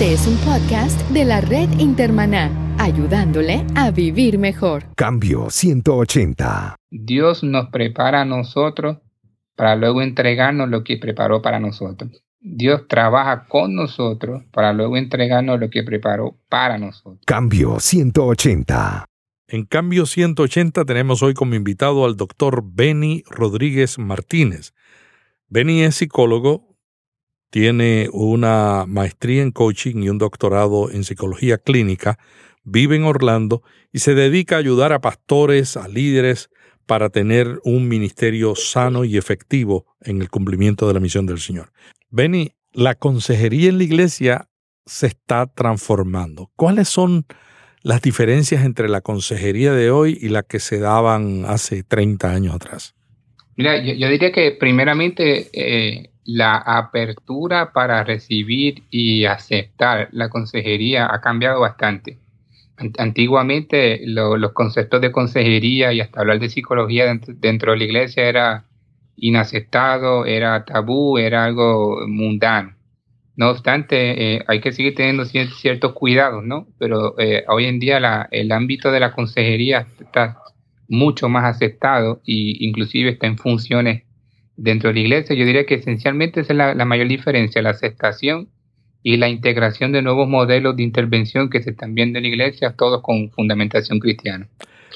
Este es un podcast de la red Intermaná, ayudándole a vivir mejor. Cambio 180. Dios nos prepara a nosotros para luego entregarnos lo que preparó para nosotros. Dios trabaja con nosotros para luego entregarnos lo que preparó para nosotros. Cambio 180. En Cambio 180 tenemos hoy como invitado al doctor Benny Rodríguez Martínez. Benny es psicólogo, tiene una maestría en coaching y un doctorado en psicología clínica, vive en Orlando y se dedica a ayudar a pastores, a líderes, para tener un ministerio sano y efectivo en el cumplimiento de la misión del Señor. Benny, la consejería en la iglesia se está transformando. ¿Cuáles son las diferencias entre la consejería de hoy y la que se daban hace 30 años atrás? Mira, yo, diría que primeramente eh, la apertura para recibir y aceptar la consejería ha cambiado bastante. Antiguamente los conceptos de consejería y hasta hablar de psicología dentro, de la iglesia era inaceptado, era tabú, era algo mundano. No obstante, eh, hay que seguir teniendo ciertos cuidados, ¿no? Pero eh, hoy en día el ámbito de la consejería está mucho más aceptado e inclusive está en funciones dentro de la iglesia. Yo diría que esencialmente esa es la, mayor diferencia, la aceptación y la integración de nuevos modelos de intervención que se están viendo en la iglesia, todos con fundamentación cristiana.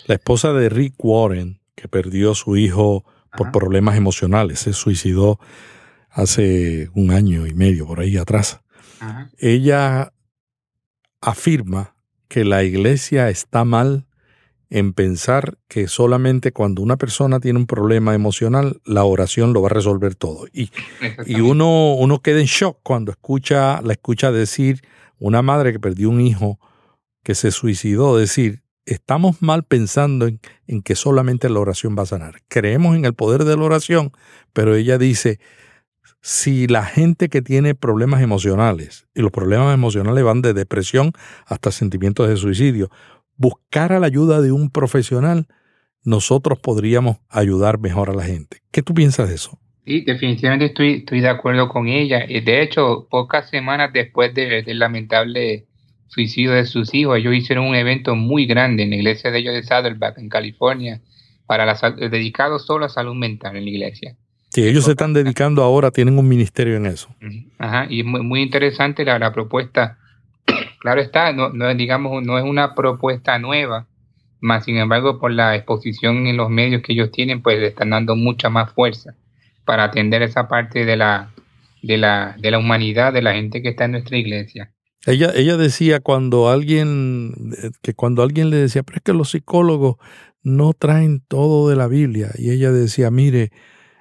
La esposa de Rick Warren, que perdió a su hijo por problemas emocionales, se suicidó hace un año y medio por ahí atrás. Ella afirma que la iglesia está mal en pensar que solamente cuando una persona tiene un problema emocional, la oración lo va a resolver todo. Y, y uno, uno queda en shock cuando escucha, la escucha decir una madre que perdió un hijo que se suicidó, decir, estamos mal pensando en, en, que solamente la oración va a sanar. Creemos en el poder de la oración, pero ella dice, si la gente que tiene problemas emocionales, y los problemas emocionales van de depresión hasta sentimientos de suicidio, buscara la ayuda de un profesional, nosotros podríamos ayudar mejor a la gente. ¿Qué tú piensas de eso? Sí, definitivamente estoy, estoy de acuerdo con ella. De hecho, pocas semanas después del lamentable suicidio de sus hijos, ellos hicieron un evento muy grande en la iglesia de ellos de Saddleback, en California, para la, dedicado solo a salud mental en la iglesia. Sí, ellos se están dedicando ahora, tienen un ministerio en eso. Ajá, y es muy, muy interesante la, la propuesta Claro está, no, digamos, no es una propuesta nueva, más sin embargo, por la exposición en los medios que ellos tienen, pues le están dando mucha más fuerza para atender esa parte de la, de la, de la humanidad, de la gente que está en nuestra iglesia. Ella, ella decía cuando alguien, que cuando alguien le decía, pero es que los psicólogos no traen todo de la Biblia. Y ella decía, mire,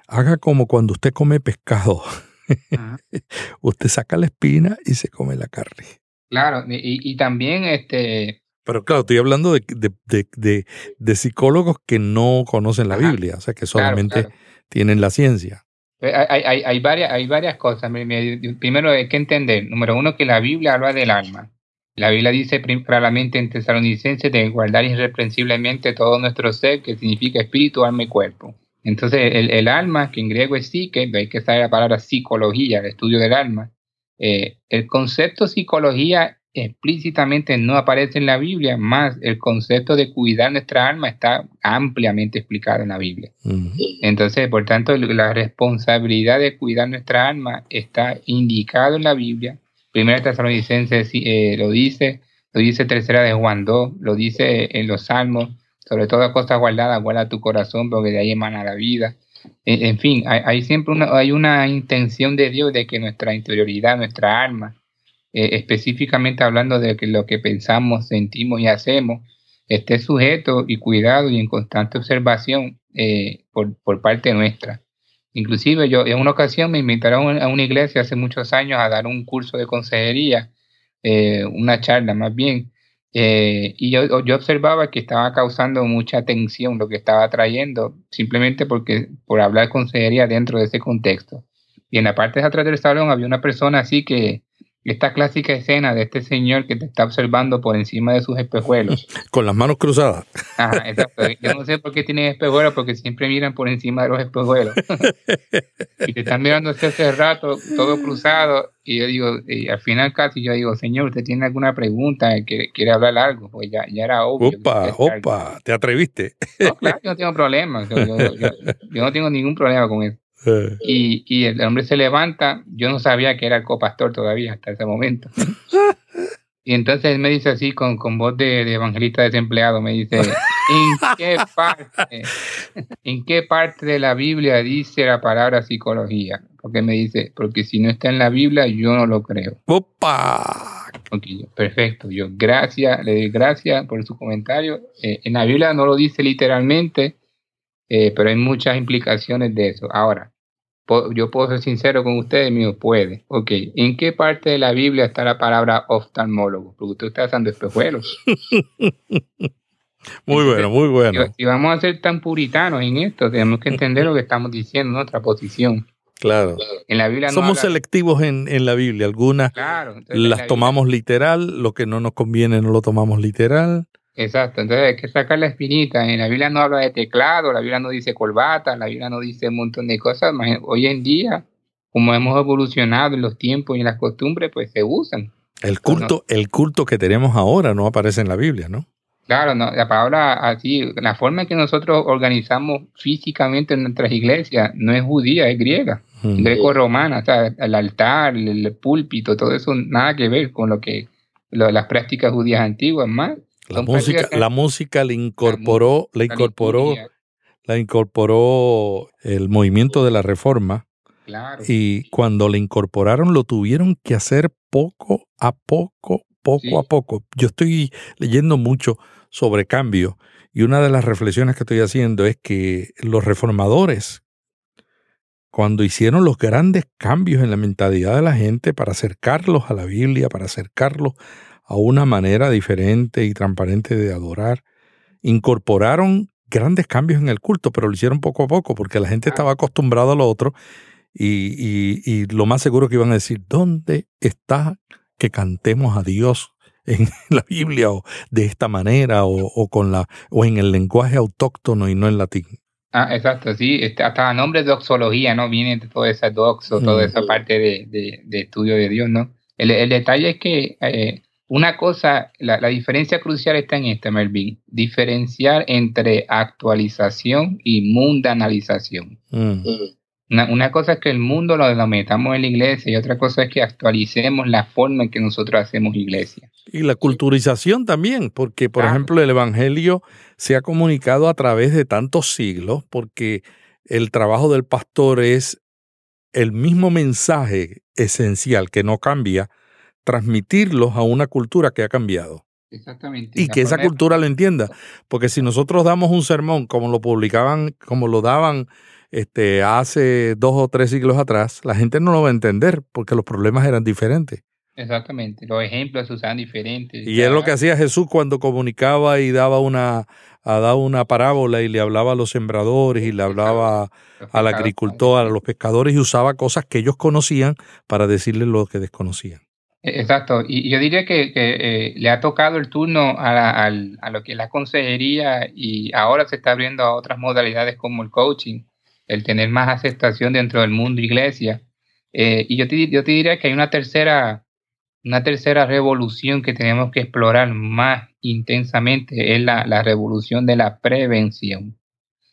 haga como cuando usted come pescado. usted saca la espina y se come la carne. Claro, y, también este... Pero claro, estoy hablando de, de, psicólogos que no conocen la Biblia, o sea, que solamente tienen la ciencia. Eh, hay, hay, hay, varias, hay varias cosas. Primero hay que entender, número uno, que la Biblia habla del alma. La Biblia dice claramente en Tesalonicenses de guardar irreprensiblemente todo nuestro ser, que significa espíritu, alma y cuerpo. Entonces, el, el alma, que en griego es psique, hay que saber la palabra psicología, el estudio del alma, eh, el concepto psicología explícitamente no aparece en la Biblia, más el concepto de cuidar nuestra alma está ampliamente explicado en la Biblia. Entonces, por tanto, la responsabilidad de cuidar nuestra alma está indicado en la Biblia. Primera Tesalonicenses eh, lo dice, lo dice Tercera de Juan 2, lo dice en los Salmos, sobre todo cosas guardadas, guarda tu corazón, porque de ahí emana la vida. En, fin, hay, siempre una, hay una intención de Dios de que nuestra interioridad, nuestra alma, eh, específicamente hablando de que lo que pensamos, sentimos y hacemos, esté sujeto y cuidado y en constante observación eh, por, por, parte nuestra. Inclusive yo en una ocasión me invitaron a una iglesia hace muchos años a dar un curso de consejería, eh, una charla más bien, eh, y yo, yo, observaba que estaba causando mucha tensión lo que estaba trayendo, simplemente porque por hablar consejería dentro de ese contexto. Y en la parte de atrás del salón había una persona así que esta clásica escena de este señor que te está observando por encima de sus espejuelos. Con las manos cruzadas. Ajá, exacto. Yo no sé por qué tienen espejuelos, porque siempre miran por encima de los espejuelos. y te están mirando hace rato, todo cruzado. Y yo digo, y al final casi yo digo, señor, ¿usted tiene alguna pregunta? ¿Quiere, quiere hablar algo? Pues ya, ya era obvio. Opa, opa, ¿te atreviste? No, claro, yo no tengo problema. yo no tengo ningún problema con eso. Eh. Y, y, el hombre se levanta, yo no sabía que era copastor todavía hasta ese momento. Y entonces él me dice así con, con voz de, evangelista desempleado, me dice, ¿en qué parte, en qué parte de la Biblia dice la palabra psicología? Porque me dice, porque si no está en la Biblia, yo no lo creo. ¡Opa! perfecto. Yo gracias, le doy gracias por su comentario. Eh, en la Biblia no lo dice literalmente, eh, pero hay muchas implicaciones de eso. Ahora, yo puedo ser sincero con ustedes, mío, puede. Ok, ¿en qué parte de la Biblia está la palabra oftalmólogo? Porque usted está usando espejuelos. muy bueno, muy bueno. Si, vamos a ser tan puritanos en esto, tenemos que entender lo que estamos diciendo, nuestra posición. Claro. En la Biblia Somos selectivos en, en, la Biblia. Algunas las tomamos literal, lo que no nos conviene no lo tomamos literal. Exacto, entonces hay que sacar la espinita. En la Biblia no habla de teclado, la Biblia no dice corbata, la Biblia no dice un montón de cosas. Hoy en día, como hemos evolucionado en los tiempos y en las costumbres, pues se usan. El culto, el culto que tenemos ahora no aparece en la Biblia, ¿no? Claro, no, la palabra así, la forma en que nosotros organizamos físicamente nuestras iglesias no es judía, es griega, greco-romana, o sea, el altar, el, púlpito, todo eso nada que ver con lo que las prácticas judías antiguas, más la música, la música le incorporó, la, incorporó, la incorporó el movimiento de la reforma. Y cuando le incorporaron lo tuvieron que hacer poco a poco, poco a poco. Yo estoy leyendo mucho sobre cambio y una de las reflexiones que estoy haciendo es que los reformadores, cuando hicieron los grandes cambios en la mentalidad de la gente para acercarlos a la Biblia, para acercarlos a una manera diferente y transparente de adorar. Incorporaron grandes cambios en el culto, pero lo hicieron poco a poco porque la gente estaba acostumbrada a lo otro y, lo más seguro que iban a decir, ¿dónde está que cantemos a Dios en la Biblia o de esta manera o, con la, o en el lenguaje autóctono y no en latín? Ah, exacto, sí, este, hasta el nombre de doxología, ¿no? Viene de esa doxo, toda mm. esa parte de, estudio de Dios, ¿no? El, detalle es que eh, una cosa, la, diferencia crucial está en esta, Melvin, diferenciar entre actualización y mundanalización. Mm. Una, cosa es que el mundo lo, metamos en la iglesia y otra cosa es que actualicemos la forma en que nosotros hacemos iglesia. Y la culturización también, porque por ejemplo el Evangelio se ha comunicado a través de tantos siglos, porque el trabajo del pastor es el mismo mensaje esencial que no cambia, transmitirlos a una cultura que ha cambiado. Exactamente. Y que esa cultura lo entienda. Porque si nosotros damos un sermón como lo publicaban, como lo daban este, hace dos o tres siglos atrás, la gente no lo va a entender porque los problemas eran diferentes. Exactamente, los ejemplos se usaban diferentes. Y es lo que hacía Jesús cuando comunicaba y daba una, daba una parábola y le hablaba a los sembradores y le hablaba al agricultor, a los pescadores y usaba cosas que ellos conocían para decirles lo que desconocían. Exacto, y yo diría que, eh, le ha tocado el turno a, lo que es la consejería y ahora se está abriendo a otras modalidades como el coaching, el tener más aceptación dentro del mundo iglesia. Eh, y yo te, diría que hay una tercera, una tercera revolución que tenemos que explorar más intensamente, es la revolución de la prevención.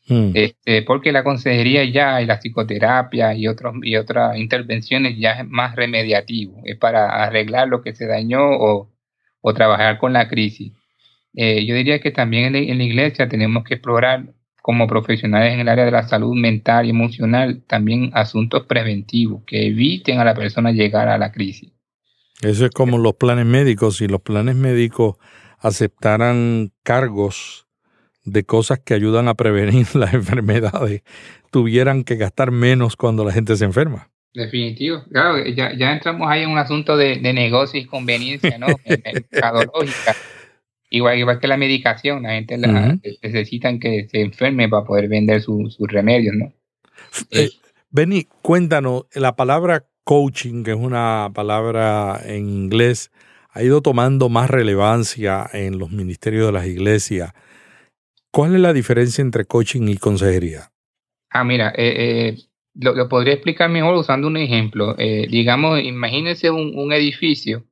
Mm. Este, porque la consejería ya y la psicoterapia y, otros, y otras intervenciones ya es más remediativo, es para arreglar lo que se dañó o, o trabajar con la crisis. Eh, yo diría que también en la, iglesia tenemos que explorar como profesionales en el área de la salud mental y emocional también asuntos preventivos que eviten a la persona llegar a la crisis. Eso es como los planes médicos. Si los planes médicos aceptaran cargos de cosas que ayudan a prevenir las enfermedades tuvieran que gastar menos cuando la gente se enferma. Definitivo. Claro, ya, ya entramos ahí en un asunto de, de negocio y conveniencia, ¿no? Mercadológica. Igual, igual que la medicación, la gente la, necesitan que se enferme para poder vender sus remedios, ¿no? Eh, Benny, cuéntanos, la palabra coaching, que es una palabra en inglés, ha ido tomando más relevancia en los ministerios de las iglesias. ¿Cuál es la diferencia entre coaching y consejería? Ah, mira, eh, eh, lo, podría explicar mejor usando un ejemplo. Eh, digamos, imagínense un, edificio,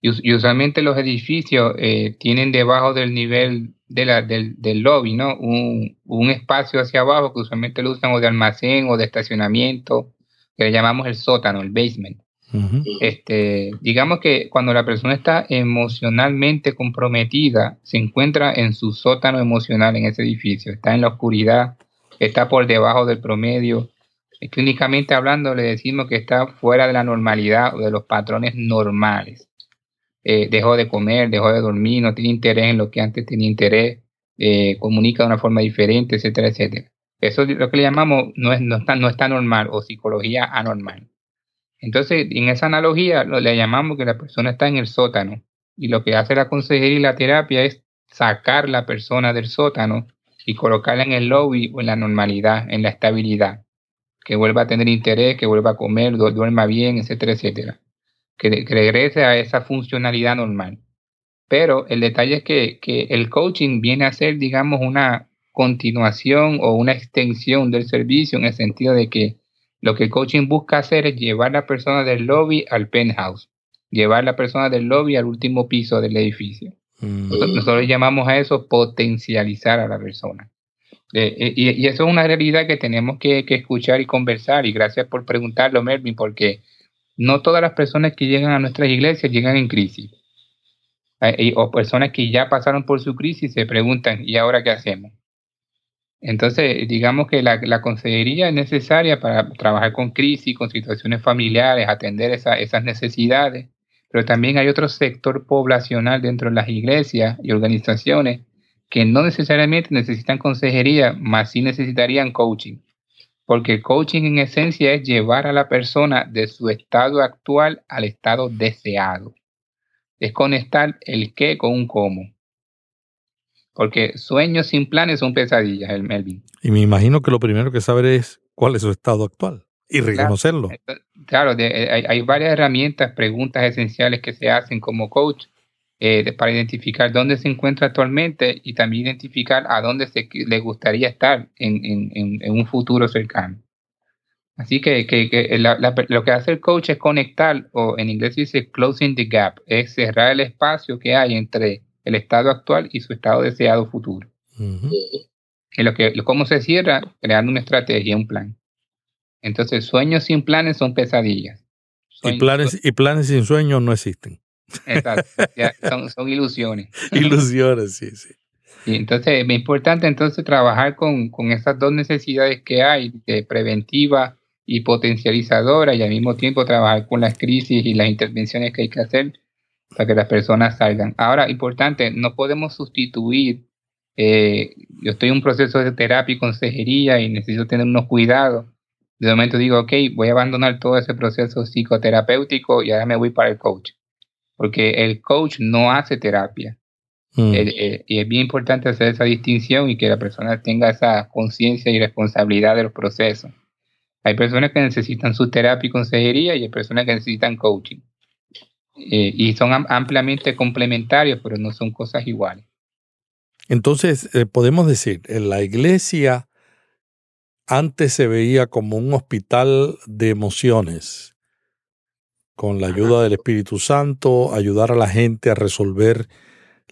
y, usualmente los edificios tienen debajo del nivel de la, del, del, lobby, ¿no? Un, un, espacio hacia abajo que usualmente lo usan o de almacén o de estacionamiento, que le llamamos el sótano, el basement. Este, digamos que cuando la persona está emocionalmente comprometida, se encuentra en su sótano emocional en ese edificio, está en la oscuridad, está por debajo del promedio. Clínicamente hablando, le decimos que está fuera de la normalidad o de los patrones normales. Eh, dejó de comer, dejó de dormir, no tiene interés en lo que antes tenía interés, eh, comunica de una forma diferente, etcétera, etcétera. Eso es lo que le llamamos no, es, no, está, no está normal o psicología anormal. Entonces, en esa analogía lo, le llamamos que la persona está en el sótano y lo que hace la consejería y la terapia es sacar la persona del sótano y colocarla en el lobby o en la normalidad, en la estabilidad, que vuelva a tener interés, que vuelva a comer, duerma bien, etcétera, etcétera, que, regrese a esa funcionalidad normal. Pero el detalle es que, que el coaching viene a ser, digamos, una continuación o una extensión del servicio en el sentido de que lo que el coaching busca hacer es llevar a la persona del lobby al penthouse, llevar a la persona del lobby al último piso del edificio. Mm. Nosotros, llamamos a eso potencializar a la persona. Eh, eh, y, eso es una realidad que tenemos que, escuchar y conversar. Y gracias por preguntarlo, Melvin, porque no todas las personas que llegan a nuestras iglesias llegan en crisis. Eh, o personas que ya pasaron por su crisis se preguntan, ¿y ahora qué hacemos? Entonces, digamos que la, consejería es necesaria para trabajar con crisis, con situaciones familiares, atender esas necesidades, pero también hay otro sector poblacional dentro de las iglesias y organizaciones que no necesariamente necesitan consejería, más sí necesitarían coaching. Porque el coaching en esencia es llevar a la persona de su estado actual al estado deseado. Es conectar el qué con un cómo. Porque sueños sin planes son pesadillas, el Melvin. Y me imagino que lo primero que saber es cuál es su estado actual y reconocerlo. Claro, eh, hay, varias herramientas, preguntas esenciales que se hacen como coach eh, para identificar dónde se encuentra actualmente y también identificar a dónde se, le gustaría estar en, un futuro cercano. Así que, lo que hace el coach es conectar, o en inglés dice closing the gap, es cerrar el espacio que hay entre el estado actual y su estado deseado futuro. y lo que, ¿Cómo se cierra? Creando una estrategia, un plan. Entonces, sueños sin planes son pesadillas. y, planes, y planes sin sueños no existen. Exacto, son, ilusiones. ilusiones, sí, sí. Y entonces, es importante entonces trabajar con, con esas dos necesidades que hay, de preventiva y potencializadora, y al mismo tiempo trabajar con las crisis y las intervenciones que hay que hacer para que las personas salgan. Ahora, importante, no podemos sustituir, eh, yo estoy en un proceso de terapia y consejería y necesito tener unos cuidados. De momento digo, ok, voy a abandonar todo ese proceso psicoterapéutico y ahora me voy para el coach. Porque el coach no hace terapia. Mm. Y es bien importante hacer esa distinción y que la persona tenga esa conciencia y responsabilidad de los procesos. Hay personas que necesitan su terapia y consejería y hay personas que necesitan coaching. Eh, y son ampliamente complementarios, pero no son cosas iguales. Entonces, eh, podemos decir, en la iglesia antes se veía como un hospital de emociones, con la ayuda del Espíritu Santo, ayudar a la gente a resolver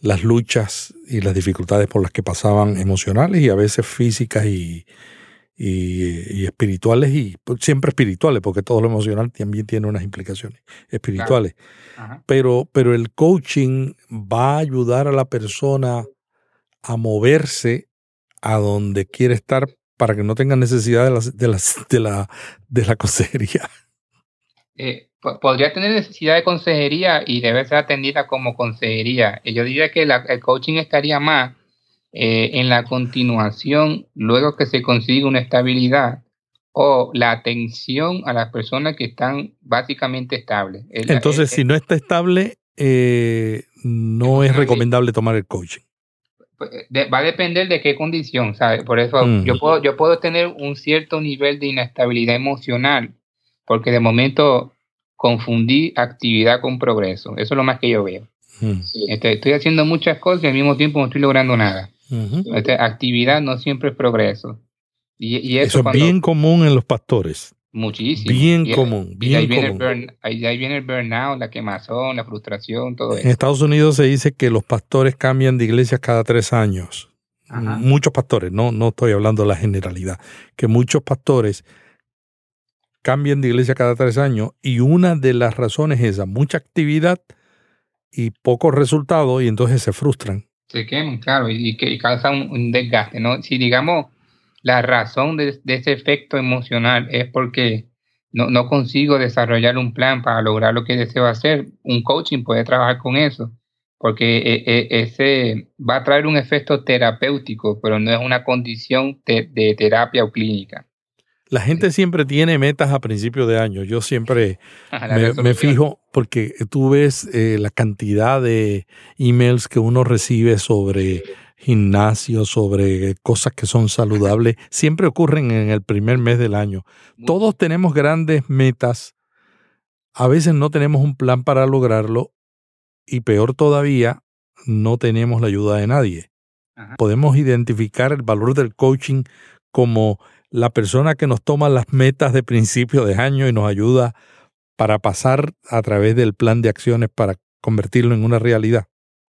las luchas y las dificultades por las que pasaban emocionales y a veces físicas y, y, espirituales y pues, siempre espirituales, porque todo lo emocional también tiene unas implicaciones espirituales. Pero, pero el coaching va a ayudar a la persona a moverse a donde quiere estar para que no tenga necesidad de, las, de, la, de la consejería. Eh, podría tener necesidad de consejería y debe ser atendida como consejería. Yo diría que el coaching estaría más eh, en la continuación, luego que se consigue una estabilidad o la atención a las personas que están básicamente estables. Entonces, si no está estable, eh, no es recomendable tomar el coaching. Pues, va a depender de qué condición, ¿sabes? Por eso yo, puedo, yo puedo tener un cierto nivel de inestabilidad emocional, porque de momento confundir actividad con progreso. Eso es lo más que yo veo. Este, estoy haciendo muchas cosas y al mismo tiempo no estoy logrando nada. Este, actividad no siempre es progreso. Y, eso, es bien común en los pastores. Muchísimo. Bien común. Bien ahí, común. Viene el ahí, viene el burnout, la quemazón, la frustración, todo eso. En Estados Unidos se dice que los pastores cambian de iglesia cada tres años. Muchos pastores, no, no estoy hablando de la generalidad, que muchos pastores cambian de iglesia cada tres años y una de las razones es esa, mucha actividad y pocos resultados y entonces se frustran. Se queman, claro, y, que causa un, desgaste, ¿no? Si digamos la razón de, ese efecto emocional es porque no, no, consigo desarrollar un plan para lograr lo que deseo hacer, un coaching puede trabajar con eso, porque e, e, ese va a traer un efecto terapéutico, pero no es una condición de terapia o clínica. La gente siempre tiene metas a principio de año. Yo siempre me, fijo porque tú ves eh, la cantidad de emails que uno recibe sobre gimnasio, sobre cosas que son saludables. Siempre ocurren en el primer mes del año. Todos tenemos grandes metas. A veces no tenemos un plan para lograrlo y peor todavía, no tenemos la ayuda de nadie. Podemos identificar el valor del coaching como la persona que nos toma las metas de principio de año y nos ayuda para pasar a través del plan de acciones para convertirlo en una realidad.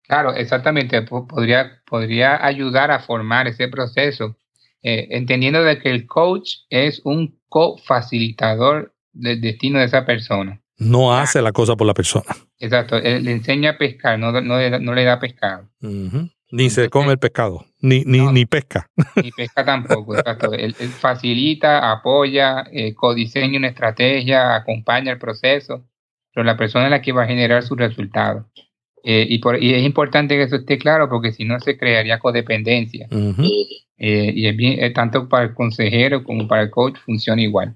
Claro, exactamente. Podría, podría ayudar a formar ese proceso, eh, entendiendo de que el coach es un co-facilitador del destino de esa persona. No hace la cosa por la persona. Exacto, le enseña a pescar, no, no, le da pescado. Ni se come el pescado, ni, ni, ni pesca. Ni pesca tampoco, exacto. Él, facilita, apoya, eh, codiseña una estrategia, acompaña el proceso, pero la persona es la que va a generar sus resultados. Eh, y, por, y es importante que eso esté claro porque si no se crearía codependencia. Eh, y es bien, tanto para el consejero como para el coach funciona igual.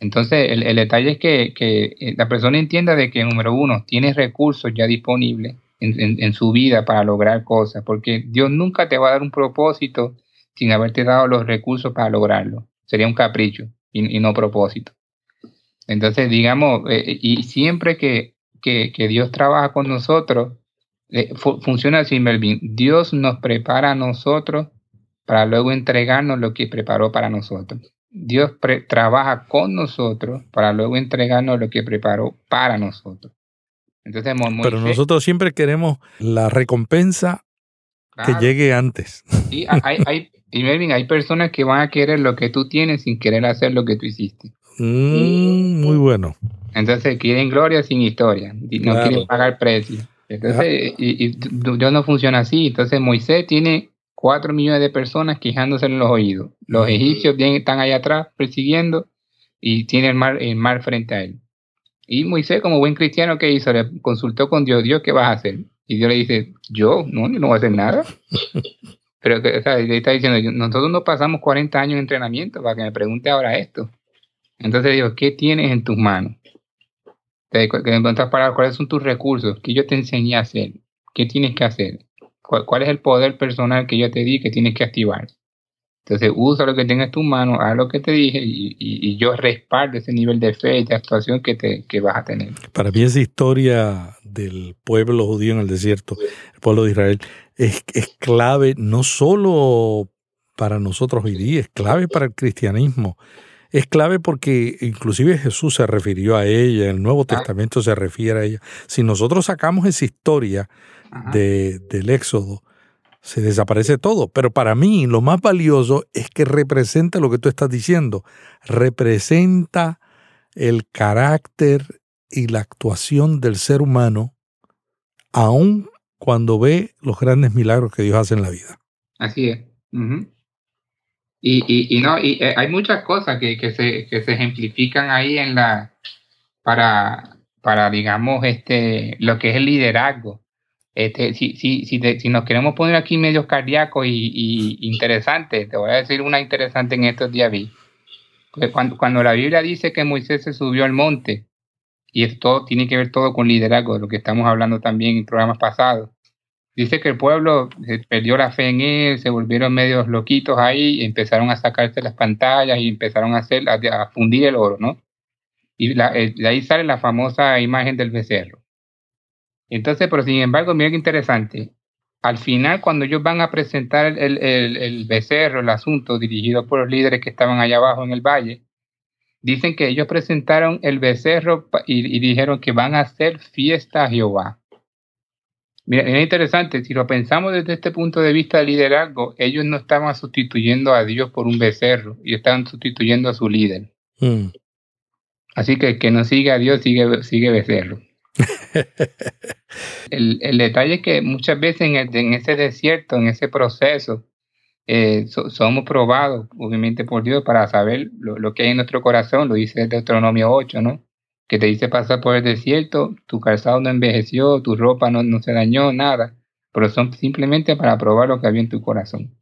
Entonces, el, el detalle es que, que la persona entienda de que, número uno, tiene recursos ya disponibles en, su vida para lograr cosas, porque Dios nunca te va a dar un propósito sin haberte dado los recursos para lograrlo. Sería un capricho y, no propósito. Entonces, digamos, eh, y siempre que, que, Dios trabaja con nosotros, eh, funciona así, Melvin. Dios nos prepara a nosotros para luego entregarnos lo que preparó para nosotros. Dios trabaja con nosotros para luego entregarnos lo que preparó para nosotros. Pero nosotros siempre queremos la recompensa que llegue antes. Y hay, hay, y hay personas que van a querer lo que tú tienes sin querer hacer lo que tú hiciste. Mm, muy bueno. Entonces quieren gloria sin historia, no quieren pagar precio. Entonces, y, Dios no funciona así. Entonces Moisés tiene cuatro millones de personas quejándose en los oídos. Los mm. egipcios están allá atrás persiguiendo y tiene el mar, el mar frente a él. Y Moisés, como buen cristiano, ¿qué hizo? Le consultó con Dios, Dios, ¿qué vas a hacer? Y Dios le dice, yo, no, no voy a hacer nada. Pero o sea, le está diciendo, nosotros no pasamos 40 años de entrenamiento para que me pregunte ahora esto. Entonces digo, ¿qué tienes en tus manos? En otras palabras, ¿cuáles son tus recursos? ¿Qué yo te enseñé a hacer? ¿Qué tienes que hacer? ¿Cuál, ¿Cuál, es el poder personal que yo te di que tienes que activar? Entonces usa lo que tengas en tu mano, haz lo que te dije y, yo respaldo ese nivel de fe y de actuación que, te, que vas a tener. Para mí esa historia del pueblo judío en el desierto, el pueblo de Israel, es, es clave no solo para nosotros hoy día, es clave para el cristianismo. Es clave porque inclusive Jesús se refirió a ella, el Nuevo Testamento se refiere a ella. Si nosotros sacamos esa historia de, del Éxodo, se desaparece todo. Pero para mí lo más valioso es que representa lo que tú estás diciendo. Representa el carácter y la actuación del ser humano, aun cuando ve los grandes milagros que Dios hace en la vida. Así es. y, y, no, y eh, hay muchas cosas que, que, se, que se ejemplifican ahí en la para, para digamos, este, lo que es el liderazgo. Este, si, nos queremos poner aquí medios cardíacos y, interesantes, te voy a decir una interesante en estos días vi. Cuando, cuando la Biblia dice que Moisés se subió al monte, y esto tiene que ver todo con liderazgo, de lo que estamos hablando también en programas pasados, dice que el pueblo perdió la fe en él, se volvieron medios loquitos ahí, empezaron a sacarse las pantallas y empezaron a hacer a fundir el oro, ¿no? Y eh, de ahí sale la famosa imagen del becerro. Entonces, pero sin embargo, mira qué interesante. Al final, cuando ellos van a presentar el, el, becerro, el asunto dirigido por los líderes que estaban allá abajo en el valle, dicen que ellos presentaron el becerro y, y dijeron que van a hacer fiesta a Jehová. Mira, es interesante, si lo pensamos desde este punto de vista de liderazgo, ellos no estaban sustituyendo a Dios por un becerro, y estaban sustituyendo a su líder. Mm. Así que el que no sigue a Dios sigue, sigue becerro. el, el, detalle es que muchas veces en, en ese desierto, en ese proceso, eh, somos probados, obviamente, por Dios para saber lo, lo, que hay en nuestro corazón, lo dice Deuteronomio 8, ¿no? que te dice pasar por el desierto, tu calzado no envejeció, tu ropa no, no se dañó, nada, pero son simplemente para probar lo que había en tu corazón.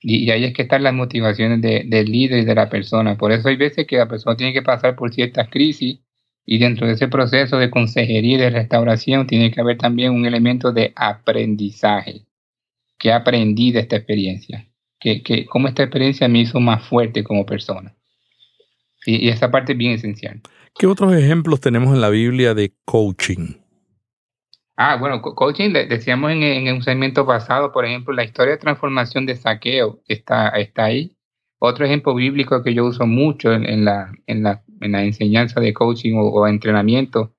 Y, ahí es que están las motivaciones de, del líder y de la persona. Por eso hay veces que la persona tiene que pasar por ciertas crisis y dentro de ese proceso de consejería y de restauración tiene que haber también un elemento de aprendizaje. ¿Qué aprendí de esta experiencia? que cómo esta experiencia me hizo más fuerte como persona? Y, y esa parte es bien esencial. ¿Qué otros ejemplos tenemos en la Biblia de coaching? Ah, bueno, coaching, decíamos en, un segmento pasado, por ejemplo, la historia de transformación de saqueo está, está ahí. Otro ejemplo bíblico que yo uso mucho en, la, en, la, en la, enseñanza de coaching o, entrenamiento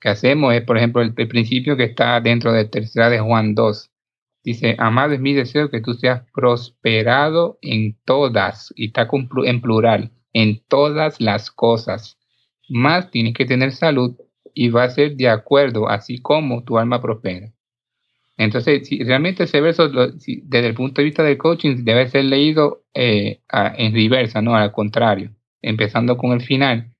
que hacemos es, por ejemplo, el, principio que está dentro de tercera de Juan 2. Dice, amado es mi deseo que tú seas prosperado en todas, y está en plural, en todas las cosas más tienes que tener salud y va a ser de acuerdo, así como tu alma prospera. Entonces, si realmente ese verso, desde el punto de vista del coaching, debe ser leído eh, en reversa, no al contrario, empezando con el final.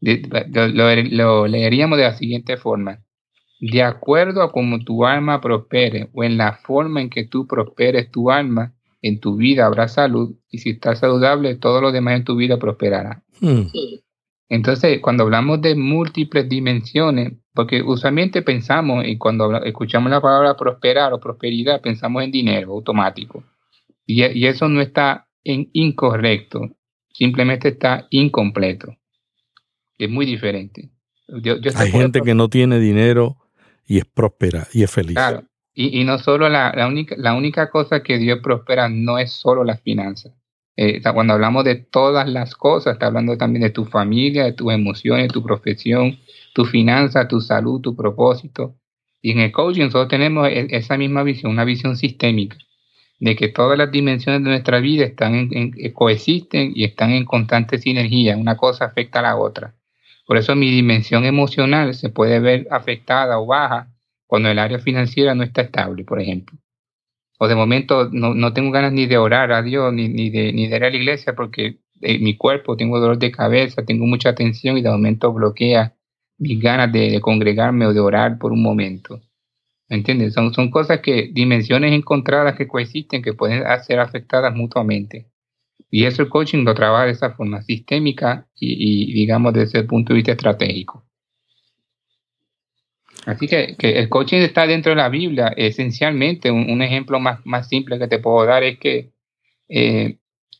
lo, leeríamos de la siguiente forma. De acuerdo a cómo tu alma prospere o en la forma en que tú prosperes tu alma, en tu vida habrá salud y si estás saludable, todo lo demás en tu vida prosperará. Hmm. Entonces, cuando hablamos de múltiples dimensiones, porque usualmente pensamos, y cuando escuchamos la palabra prosperar o prosperidad, pensamos en dinero automático. Y, eso no está en incorrecto, simplemente está incompleto. Es muy diferente. Hay gente que no tiene dinero y es próspera y es feliz. Claro. Y, no solo la, única, la única cosa que Dios prospera no es solo las finanzas. Eh, cuando hablamos de todas las cosas, está hablando también de tu familia, de tus emociones, tu profesión, tu finanza, tu salud, tu propósito. Y en el coaching nosotros tenemos e, esa misma visión, una visión sistémica, de que todas las dimensiones de nuestra vida están en, eh, coexisten y están en constante sinergia, una cosa afecta a la otra. Por eso mi dimensión emocional se puede ver afectada o baja cuando el área financiera no está estable, por ejemplo o de momento no, no, tengo ganas ni de orar a Dios, ni, ni, de, ni ir a la iglesia porque en mi cuerpo tengo dolor de cabeza, tengo mucha tensión y de momento bloquea mis ganas de, congregarme o de orar por un momento. ¿Me entiendes? Son, son cosas que, dimensiones encontradas que coexisten, que pueden ser afectadas mutuamente. Y eso el coaching lo trabaja de esa forma sistémica y, digamos desde el punto de vista estratégico. Así que, el coaching está dentro de la Biblia. Esencialmente, un, ejemplo más, más, simple que te puedo dar es que eh,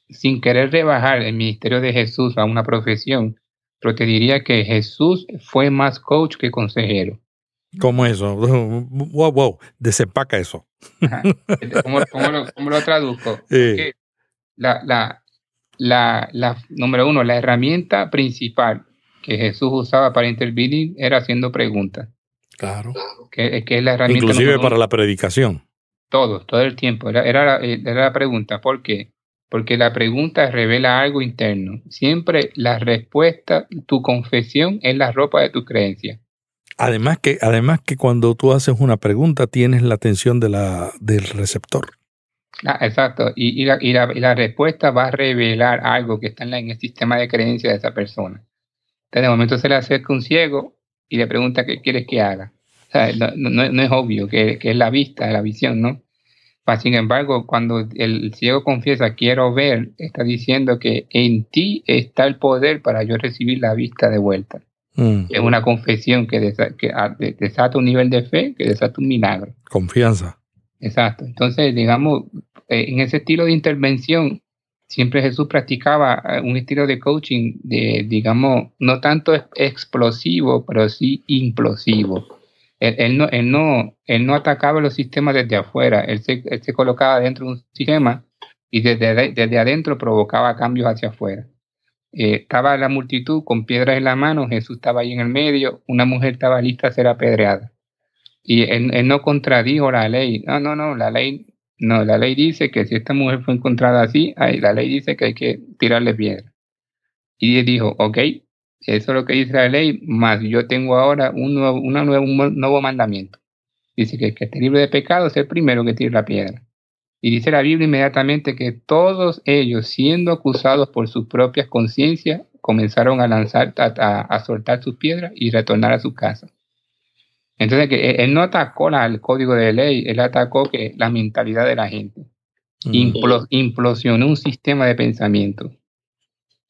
sin querer rebajar el ministerio de Jesús a una profesión, pero te diría que Jesús fue más coach que consejero. ¿Cómo eso? Wow, wow, desempaca eso. ¿Cómo, lo, traduzco? La, la, la, la, número uno, la herramienta principal que Jesús usaba para intervenir era haciendo preguntas. Claro. Que, es la herramienta. Inclusive para la predicación. Todo, todo el tiempo. Era, era, la pregunta. ¿Por qué? Porque la pregunta revela algo interno. Siempre la respuesta, tu confesión es la ropa de tu creencia. Además que, además que cuando tú haces una pregunta tienes la atención de la, del receptor. Ah, exacto. Y, y, la, y, la, respuesta va a revelar algo que está en, el sistema de creencia de esa persona. Entonces, de momento se le acerca un ciego y le pregunta qué quieres que haga. no, es obvio que, es la vista, la visión, ¿no? Sin embargo, cuando el ciego confiesa, quiero ver, está diciendo que en ti está el poder para yo recibir la vista de vuelta. Mm. Es una confesión que, desata, un nivel de fe, que desata un milagro. Confianza. Exacto. Entonces, digamos, eh, en ese estilo de intervención, siempre Jesús practicaba eh, un estilo de coaching de, digamos, no tanto explosivo, pero sí implosivo. Él, no, él, no, él no atacaba los sistemas desde afuera, él se, se colocaba dentro de un sistema y desde, desde adentro provocaba cambios hacia afuera. Eh, estaba la multitud con piedras en la mano, Jesús estaba ahí en el medio, una mujer estaba lista a ser apedreada. Y él, no contradijo la ley. No, no, no, la ley, no, la ley dice que si esta mujer fue encontrada así, la ley dice que hay que tirarle piedra. Y él dijo, ok, eso es lo que dice la ley, más yo tengo ahora un nuevo, una nuevo, un nuevo mandamiento. Dice que el que esté libre de pecado es el primero que tire la piedra. Y dice la Biblia inmediatamente que todos ellos, siendo acusados por sus propias conciencias, comenzaron a lanzar, a, soltar sus piedras y retornar a su casa. Entonces, que él, no atacó el código de ley, él atacó que la mentalidad de la gente. Mm. implosionó un sistema de pensamiento.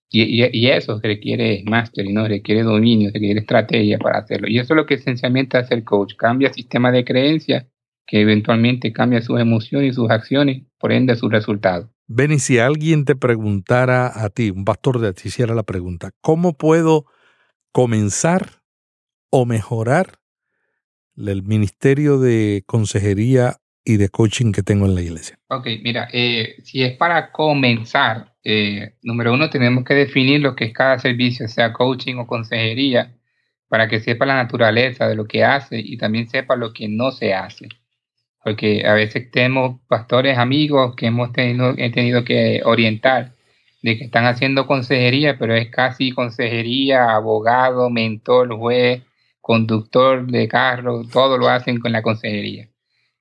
Y, eso requiere máster, ¿no? requiere dominio, requiere estrategia para hacerlo. Y eso es lo que esencialmente hace el coach. Cambia el sistema de creencias que eventualmente cambia sus emociones y sus acciones, por ende sus resultados. Benny, si alguien te preguntara a ti, un pastor ti hiciera la pregunta, ¿cómo puedo comenzar o mejorar el ministerio de consejería y de coaching que tengo en la iglesia? Ok, mira, eh, si es para comenzar, eh, número uno, tenemos que definir lo que es cada servicio, sea coaching o consejería, para que sepa la naturaleza de lo que hace y también sepa lo que no se hace. Porque a veces tenemos pastores amigos que hemos tenido, he tenido que orientar de que están haciendo consejería, pero es casi consejería, abogado, mentor, juez, conductor de carro, todo lo hacen con la consejería.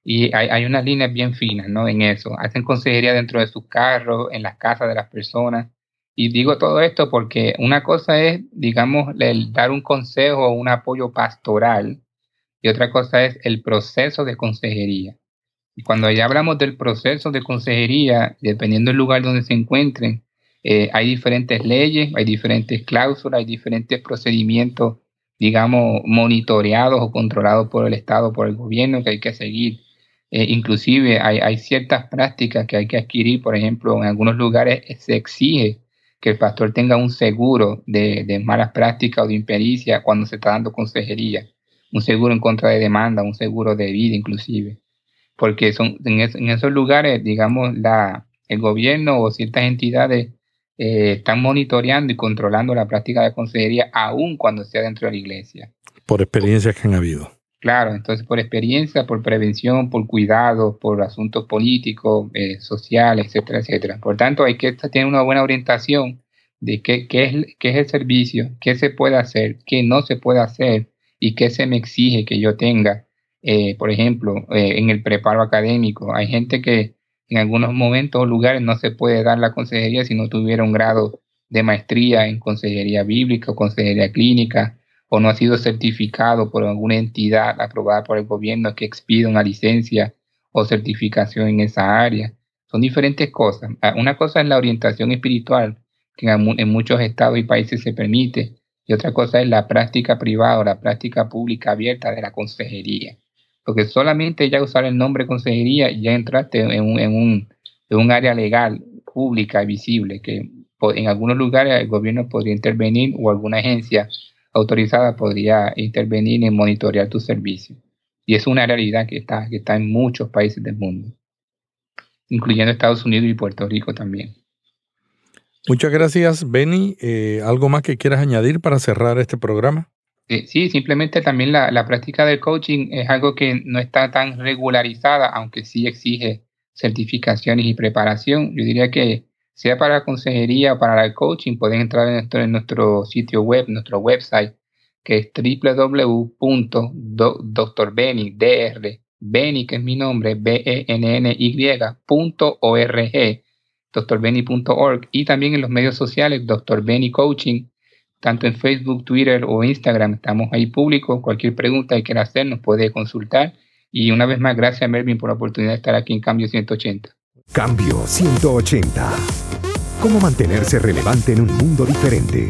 Y hay, unas líneas bien finas, ¿no? En eso. Hacen consejería dentro de sus carros, en las casas de las personas. Y digo todo esto porque una cosa es, digamos, el dar un consejo o un apoyo pastoral y otra cosa es el proceso de consejería. Y cuando ya hablamos del proceso de consejería, dependiendo del lugar donde se encuentren, eh, hay diferentes leyes, hay diferentes cláusulas, hay diferentes procedimientos, digamos, monitoreados o controlados por el Estado, por el gobierno que hay que seguir. Eh, inclusive hay, ciertas prácticas que hay que adquirir, por ejemplo, en algunos lugares se exige que el pastor tenga un seguro de, malas prácticas o de impericia cuando se está dando consejería, un seguro en contra de demanda, un seguro de vida inclusive, porque son en, esos lugares, digamos, la, el gobierno o ciertas entidades eh, están monitoreando y controlando la práctica de consejería aún cuando sea dentro de la iglesia. Por experiencias que han habido. Claro, entonces por experiencia, por prevención, por cuidado, por asuntos políticos, eh, sociales, etcétera, etcétera. Por tanto, hay que tener una buena orientación de qué, qué, es, qué es el servicio, qué se puede hacer, qué no se puede hacer y qué se me exige que yo tenga. Eh, por ejemplo, eh, en el preparo académico, hay gente que en algunos momentos o lugares no se puede dar la consejería si no tuviera un grado de maestría en consejería bíblica o consejería clínica o no ha sido certificado por alguna entidad aprobada por el gobierno que expida una licencia o certificación en esa área. Son diferentes cosas. Ah, una cosa es la orientación espiritual, que en, muchos estados y países se permite, y otra cosa es la práctica privada o la práctica pública abierta de la consejería. Porque solamente ya usar el nombre consejería ya entraste en un, área legal, pública y visible, que en algunos lugares el gobierno podría intervenir o alguna agencia autorizada podría intervenir en monitorear tu servicio. Y es una realidad que está, que está en muchos países del mundo, incluyendo Estados Unidos y Puerto Rico también. Muchas gracias, Benny. Eh, ¿Algo más que quieras añadir para cerrar este programa? Eh, sí, simplemente también la, la, práctica del coaching es algo que no está tan regularizada, aunque sí exige certificaciones y preparación. Yo diría que sea para la consejería o para el coaching, pueden entrar en nuestro, sitio web, nuestro website, que es www.drbenny, dr, Benny, que es mi nombre, B-E-N-N-Y.org, drbenny.org, y también en los medios sociales, Dr. Benny Coaching, tanto en Facebook, Twitter o Instagram, estamos ahí públicos, cualquier pregunta que quiera hacer nos puede consultar. Y una vez más, gracias Melvin por la oportunidad de estar aquí en Cambio 180. Cambio 180. ¿Cómo mantenerse relevante en un mundo diferente?